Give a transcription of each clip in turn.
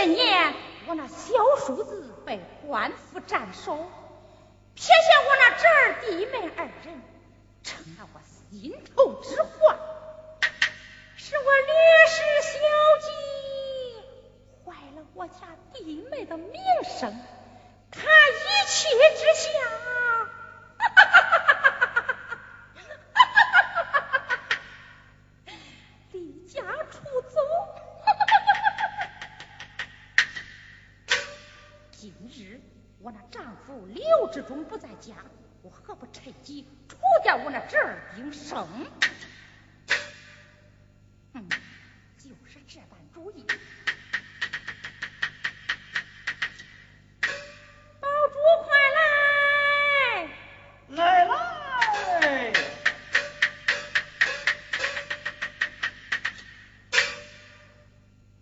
些年我那小叔子被官府斩首撇下我那侄儿弟妹二人成了我心头之患是我略施小计坏了我家弟妹的名声他一气之下夫刘志忠不在家，我何不趁机除掉我那侄儿丁生？嗯，就是这般主意。宝珠，快来！来来！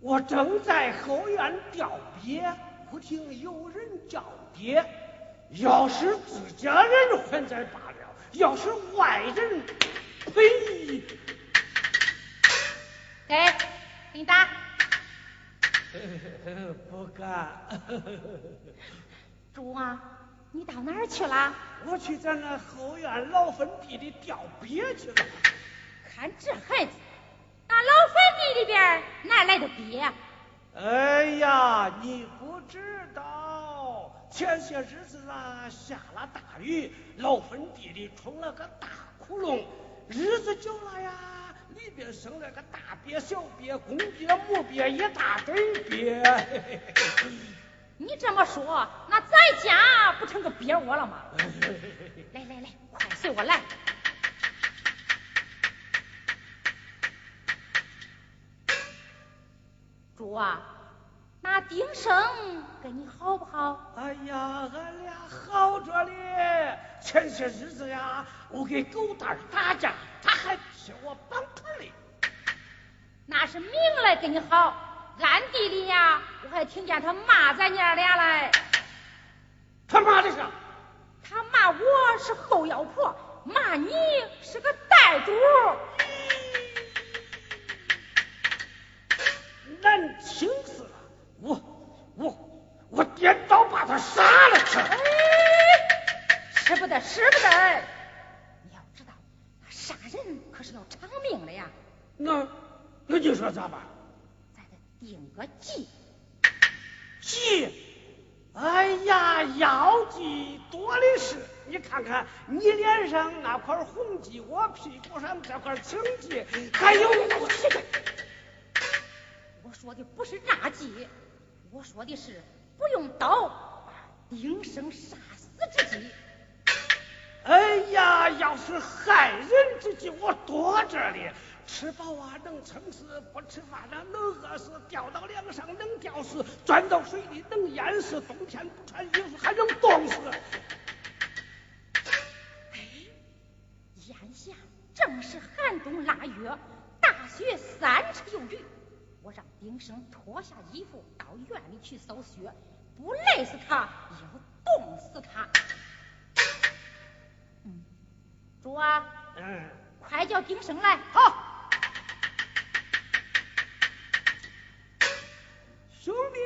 我正在后院吊匾，不听有人叫爹。要是自家人还在罢了，要是外人，呸！给，给你打。不敢。猪啊，你到哪儿去了？我去咱那后院老坟地里吊鳖去了。看这孩子。那老坟地里边哪来的鳖？哎呀，你不知道，前些日子啊下了大雨，老坟地里冲了个大窟窿，日子久了呀，里边生了个大鳖、小鳖、公鳖、母鳖一大堆鳖。你这么说，那咱家不成个鳖窝了吗？来来来，快随我来。主啊，那丁生跟你好不好？哎呀，俺俩好着嘞。前些日子呀，我给狗蛋打架，他还替我绑腿嘞。那是明来跟你好，暗地里呀，我还听见他骂咱娘俩嘞。他骂的是？他骂我是后腰婆，骂你是个袋主。难听死了！我我我点刀把他杀了去！哎，使不得，使不得！你要知道，杀人可是要偿命的呀。那那你说咋办？咱得定个计。计？哎呀，药剂多的是。你看看你脸上那块红记，我屁股上这块青记，还有。我说的不是诈计，我说的是不用刀丁生杀死之计。哎呀，要是害人之计，我躲着呢。吃饱啊能撑死，不吃饭啊能饿死，掉到梁上能吊死，钻到水里能淹死，冬天不穿衣服还能冻死。哎，眼下正是寒冬腊月，大雪三尺有余。我让丁生脱下衣服到院里去扫雪，不累死他，要冻死他。嗯，主啊，嗯，快叫丁生来。好，兄弟，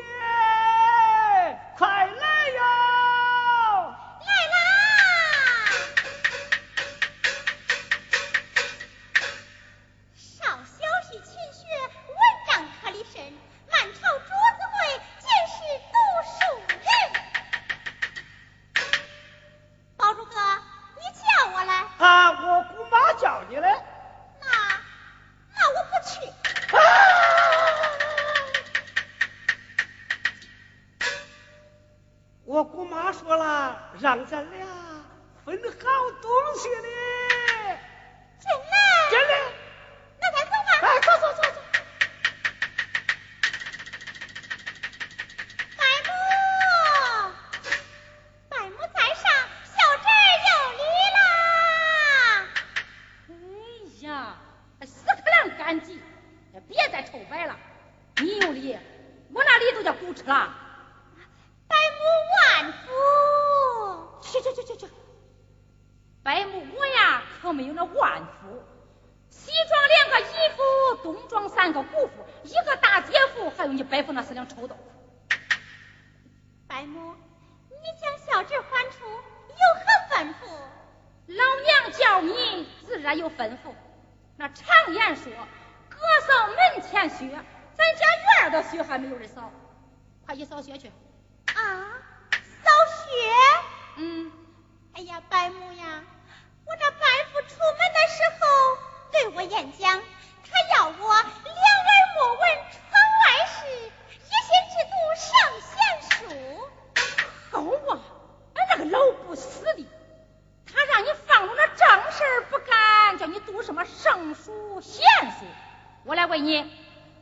三个姑父，一个大姐夫，还有你伯父那四两臭豆腐。白母，你将小侄还出，有何吩咐？老娘叫你，自然有吩咐。那常言说，哥扫门前雪，咱家院儿的雪还没有人扫。快去扫雪去。啊，扫雪？嗯。哎呀，白母呀，我这白父出门的时候对我演讲，他要我两耳莫闻窗外事，一心只读圣贤书。好啊，俺那个老不死的，他让你放着那正事不干，叫你读什么圣书贤书？我来问你，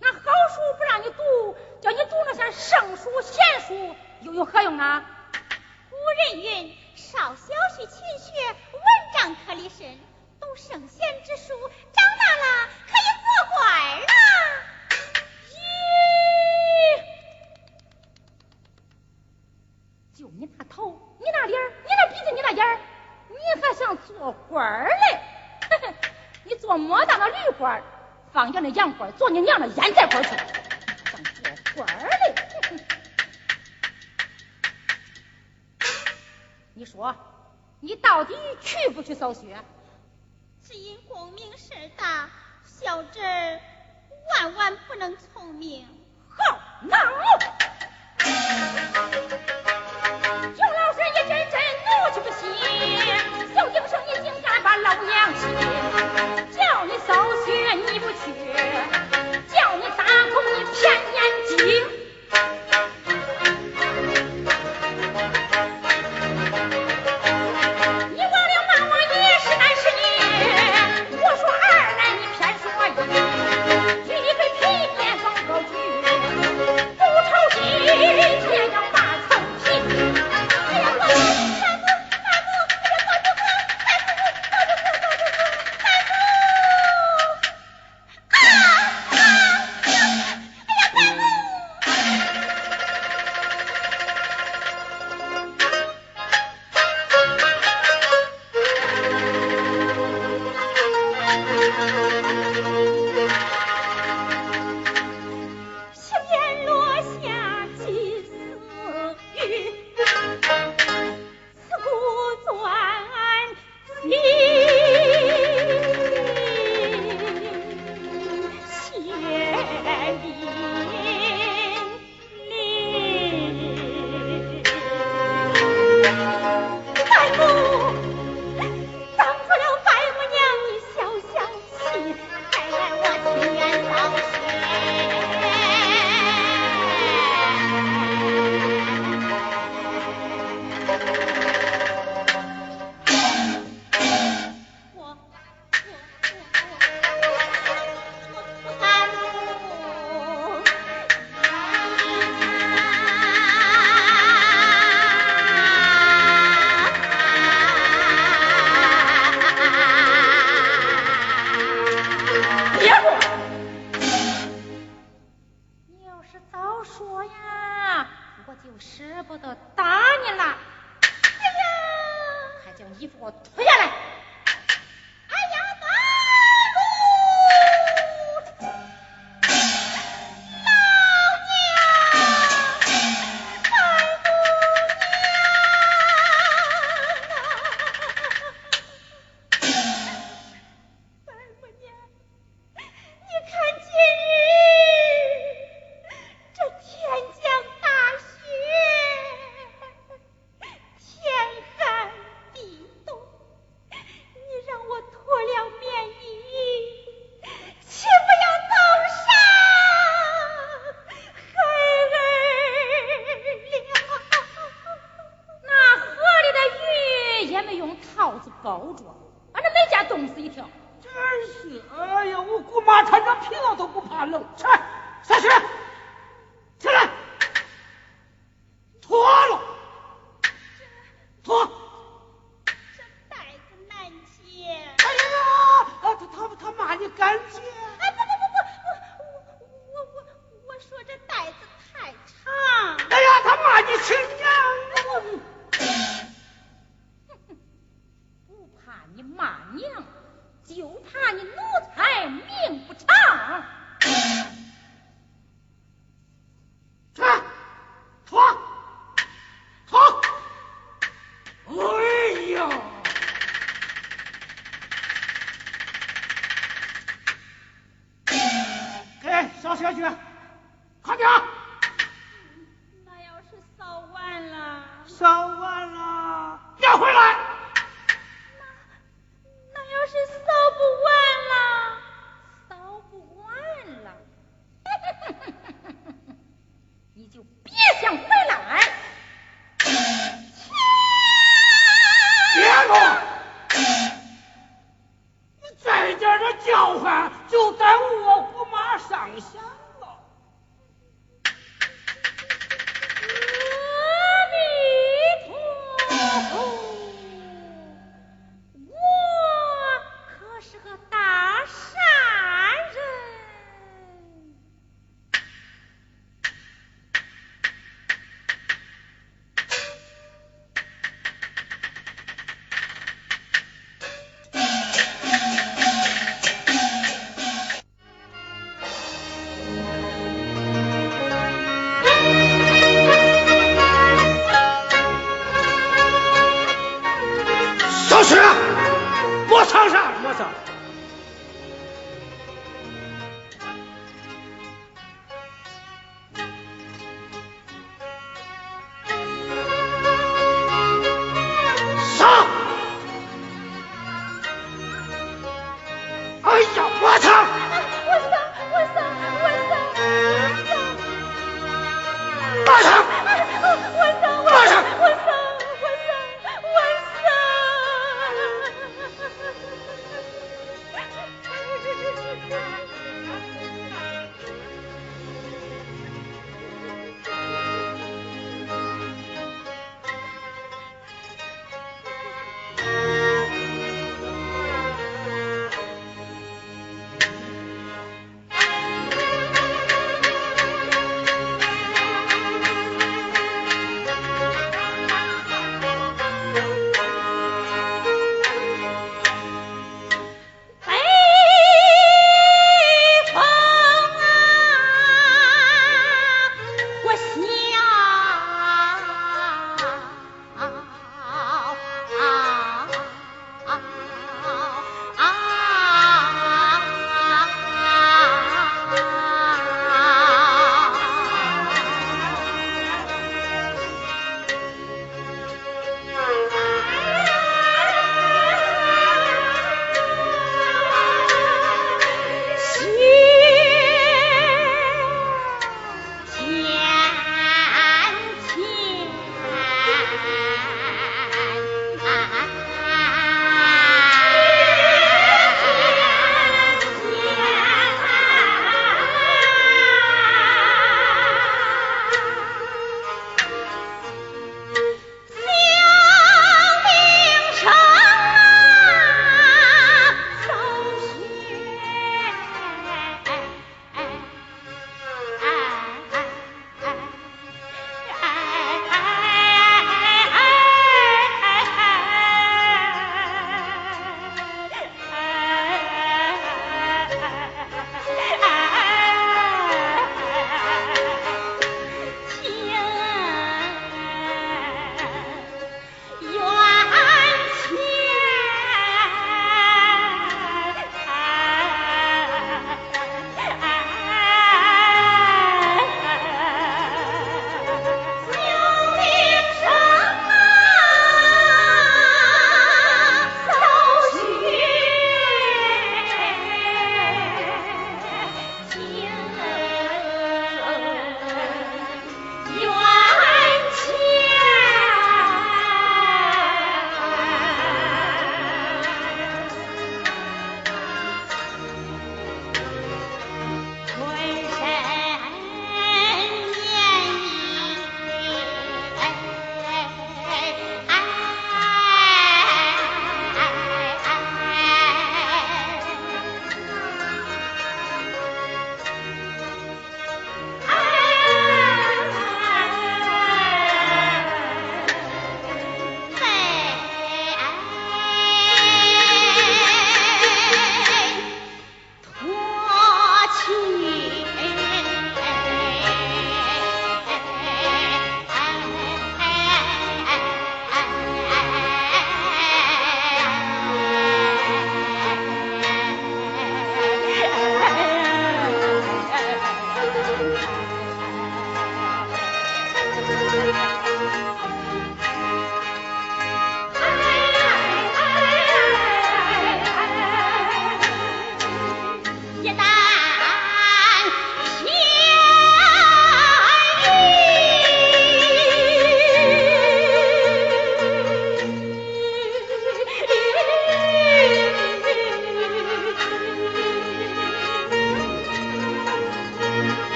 那好书不让你读，叫你读那些圣书贤书，又有何用啊？古人云。少小须勤学，文章可立身。读圣贤之书，长大了可以做官了。咦，就你那头，你那脸你那鼻子，你那眼你还想做官嘞？你做么大的驴官，放羊的羊官，做你娘的烟袋官去，想做官嘞？你说，你到底去不去扫雪？只因功名事大，小侄儿万万不能从命。好，那熊老师一阵阵怒气不息，小英生你竟敢把老娘气，叫你扫雪你不去，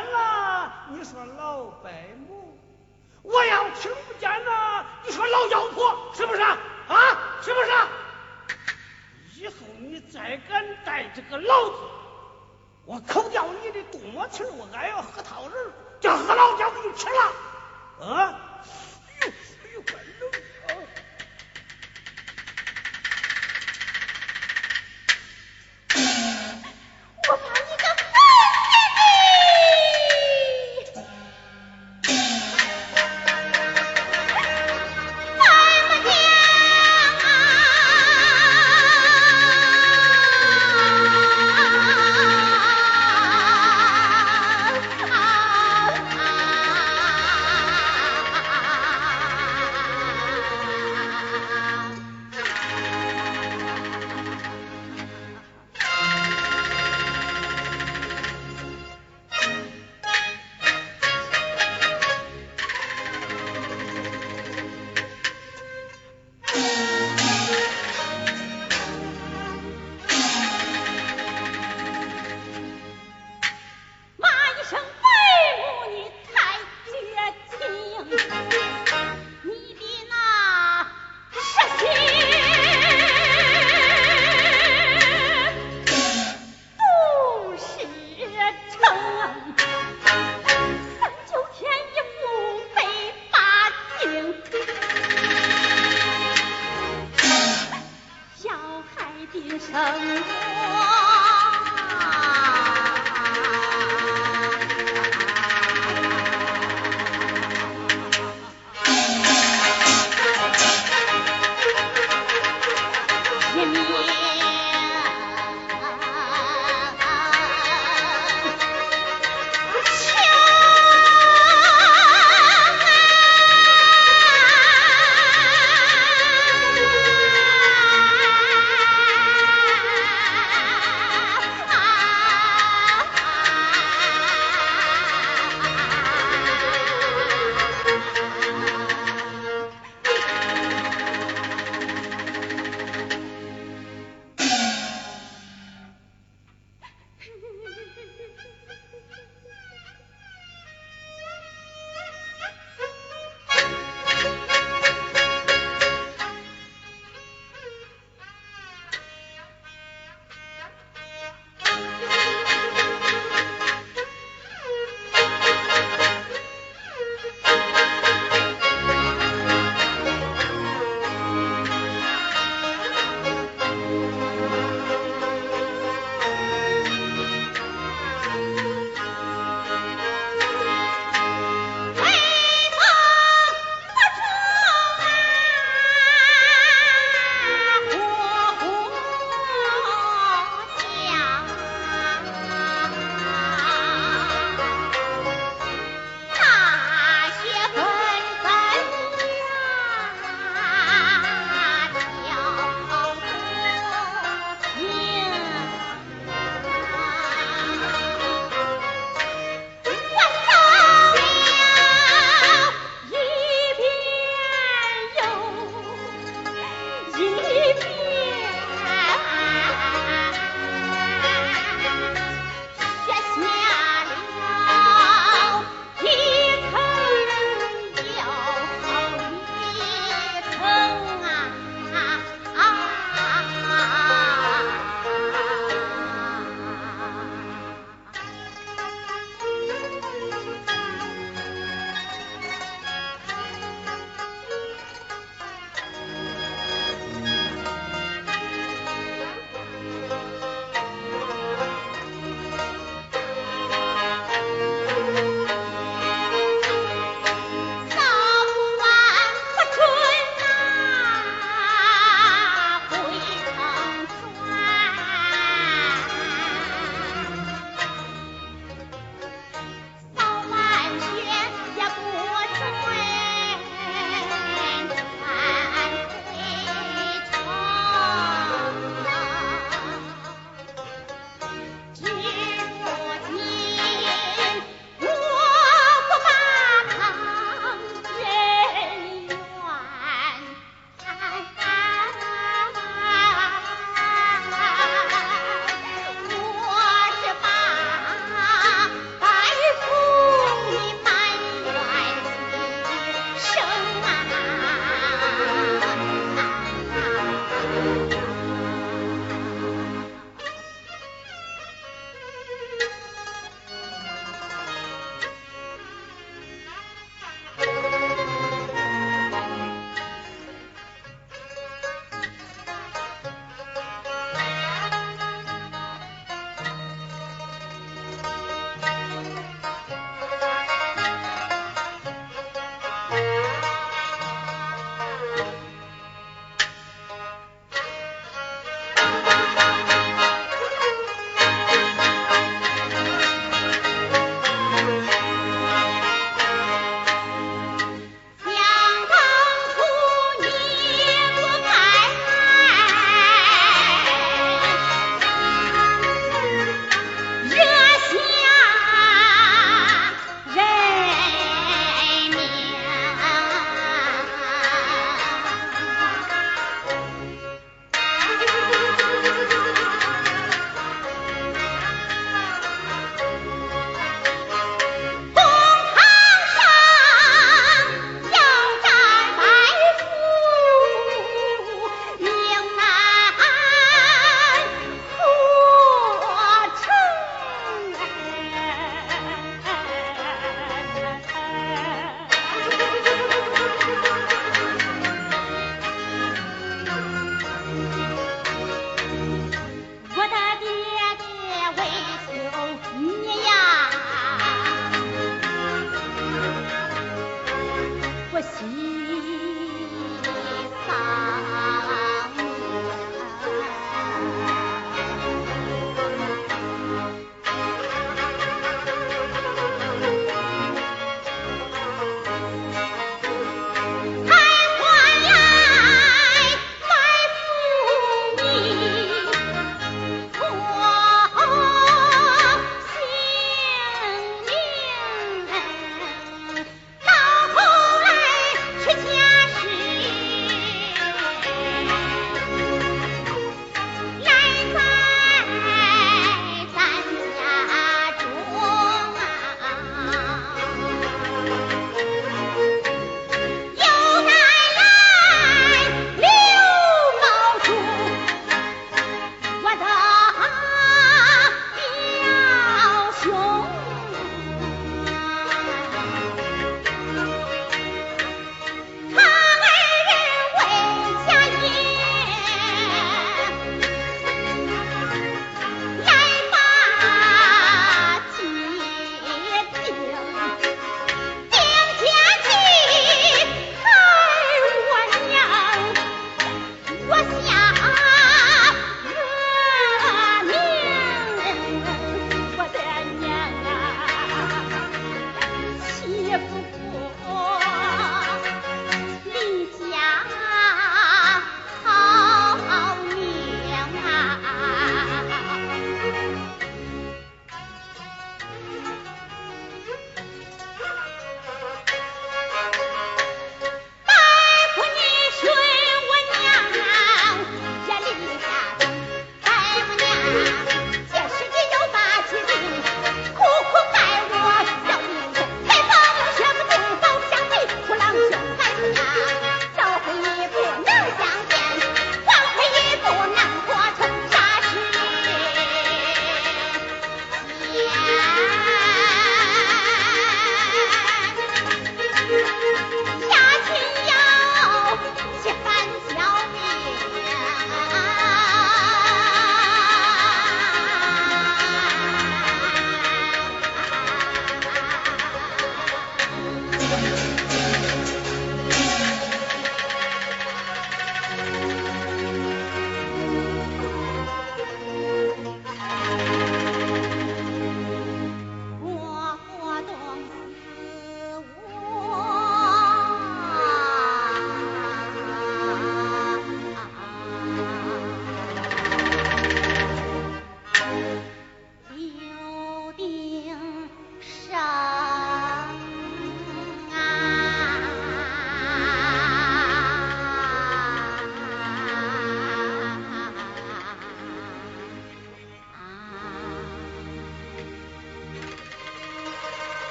啊了，你说老白母；我要听不见了，你说老妖婆，是不是啊？是不是？以后你再敢带这个老子，我抠掉你的肚膜，我还要核桃仁，叫核桃叫给你吃了，啊！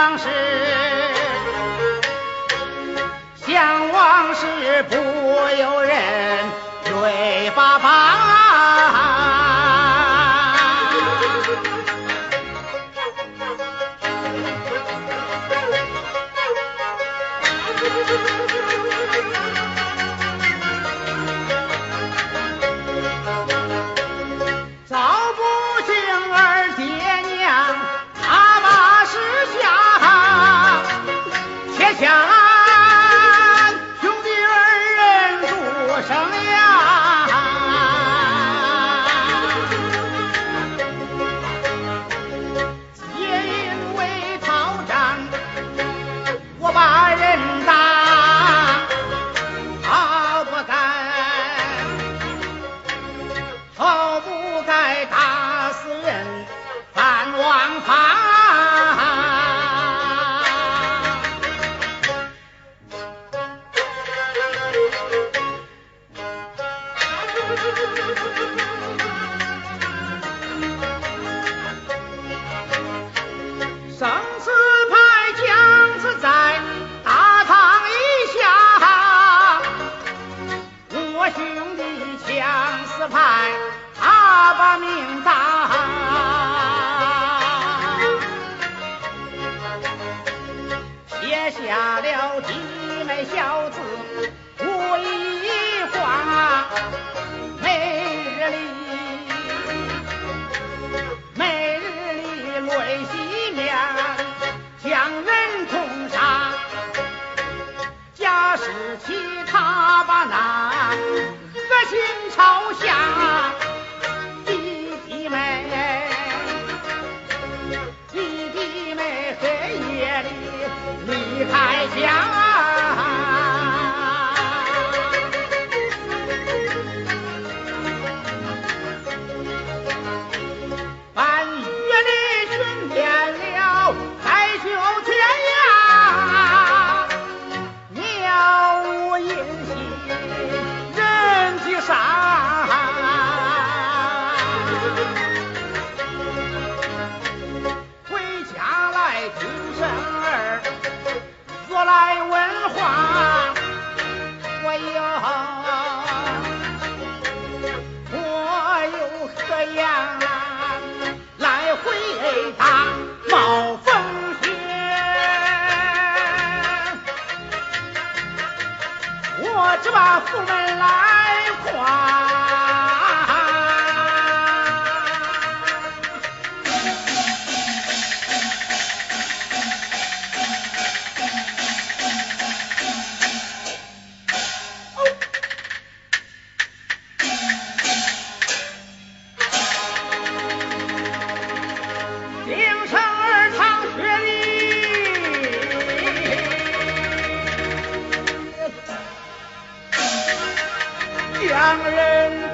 往事，想往事不由人泪巴巴。把那个心朝下醒了。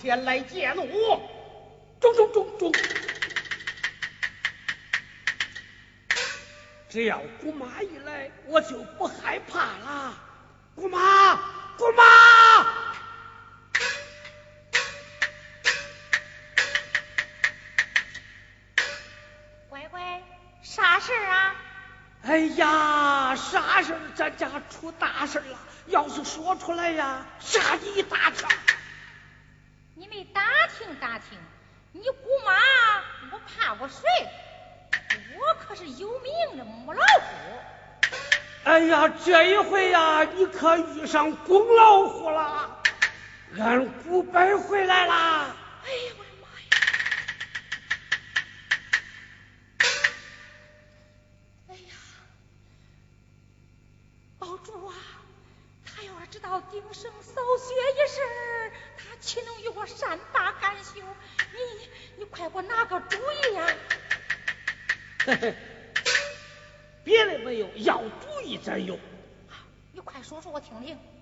前来见我！中中中中！只要姑妈一来，我就不害怕了。姑妈，姑妈！乖乖，啥事啊？哎呀，啥事咱家出大事了！要是说出来呀，吓你一大跳。打听，你姑妈我怕过谁？我可是有名的母老虎。哎呀，这一回呀，你可遇上公老虎了，俺姑白回来啦！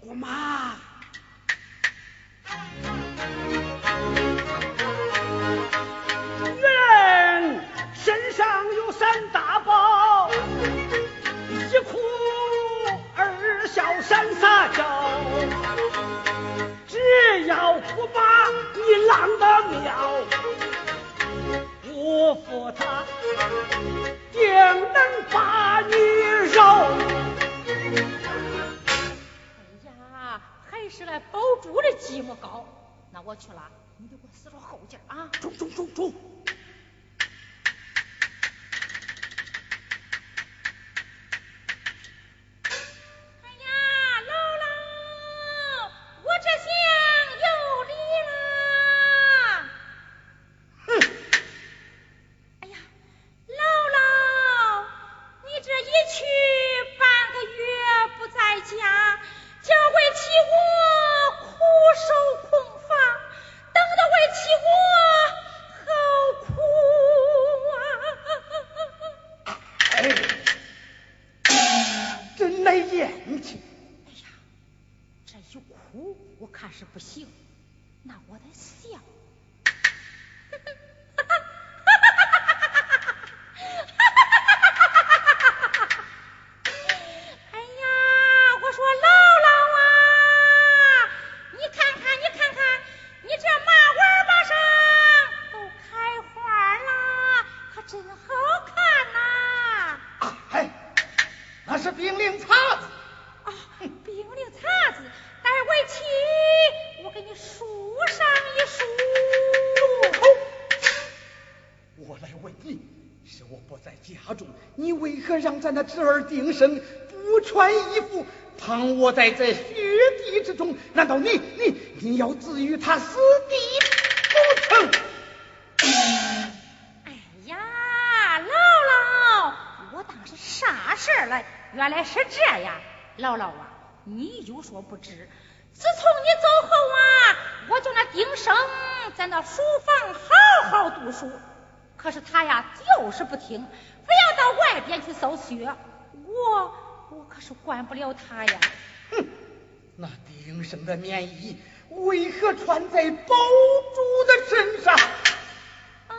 我。妈，咱的侄儿丁生不穿衣服，躺卧在这雪地之中？难道你你你要置于他死地不成？哎呀，姥姥，我当是啥事儿了？原来是这样，姥姥啊，你有所不知，自从你走后啊，我就那丁生在那书房好好读书，可是他呀就是不听，非要到外边去搜雪，我我可是管不了他呀。哼，那丁生的棉衣为何穿在宝珠的身上？啊，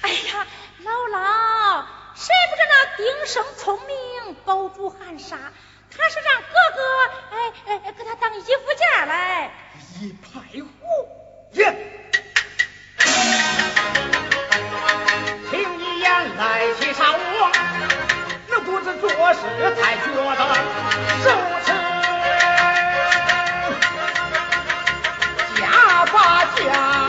哎呀，姥姥，谁不知那丁生聪明，宝珠含沙？他是让哥哥哎哎哎给他当衣服架来。一派胡言！来在其上我，那不知做事才觉得手沉。假发假。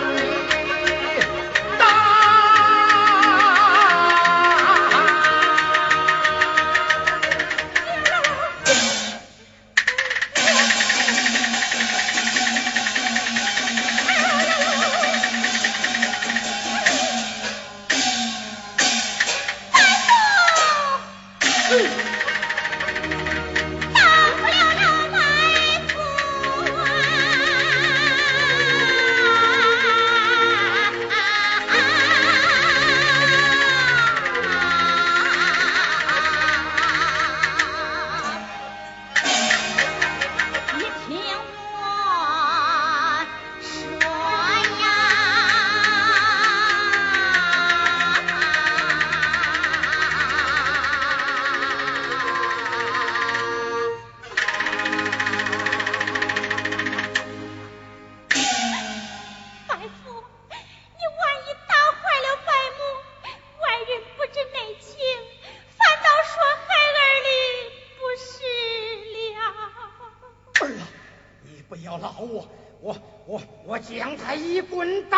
将他一棍打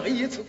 这一次。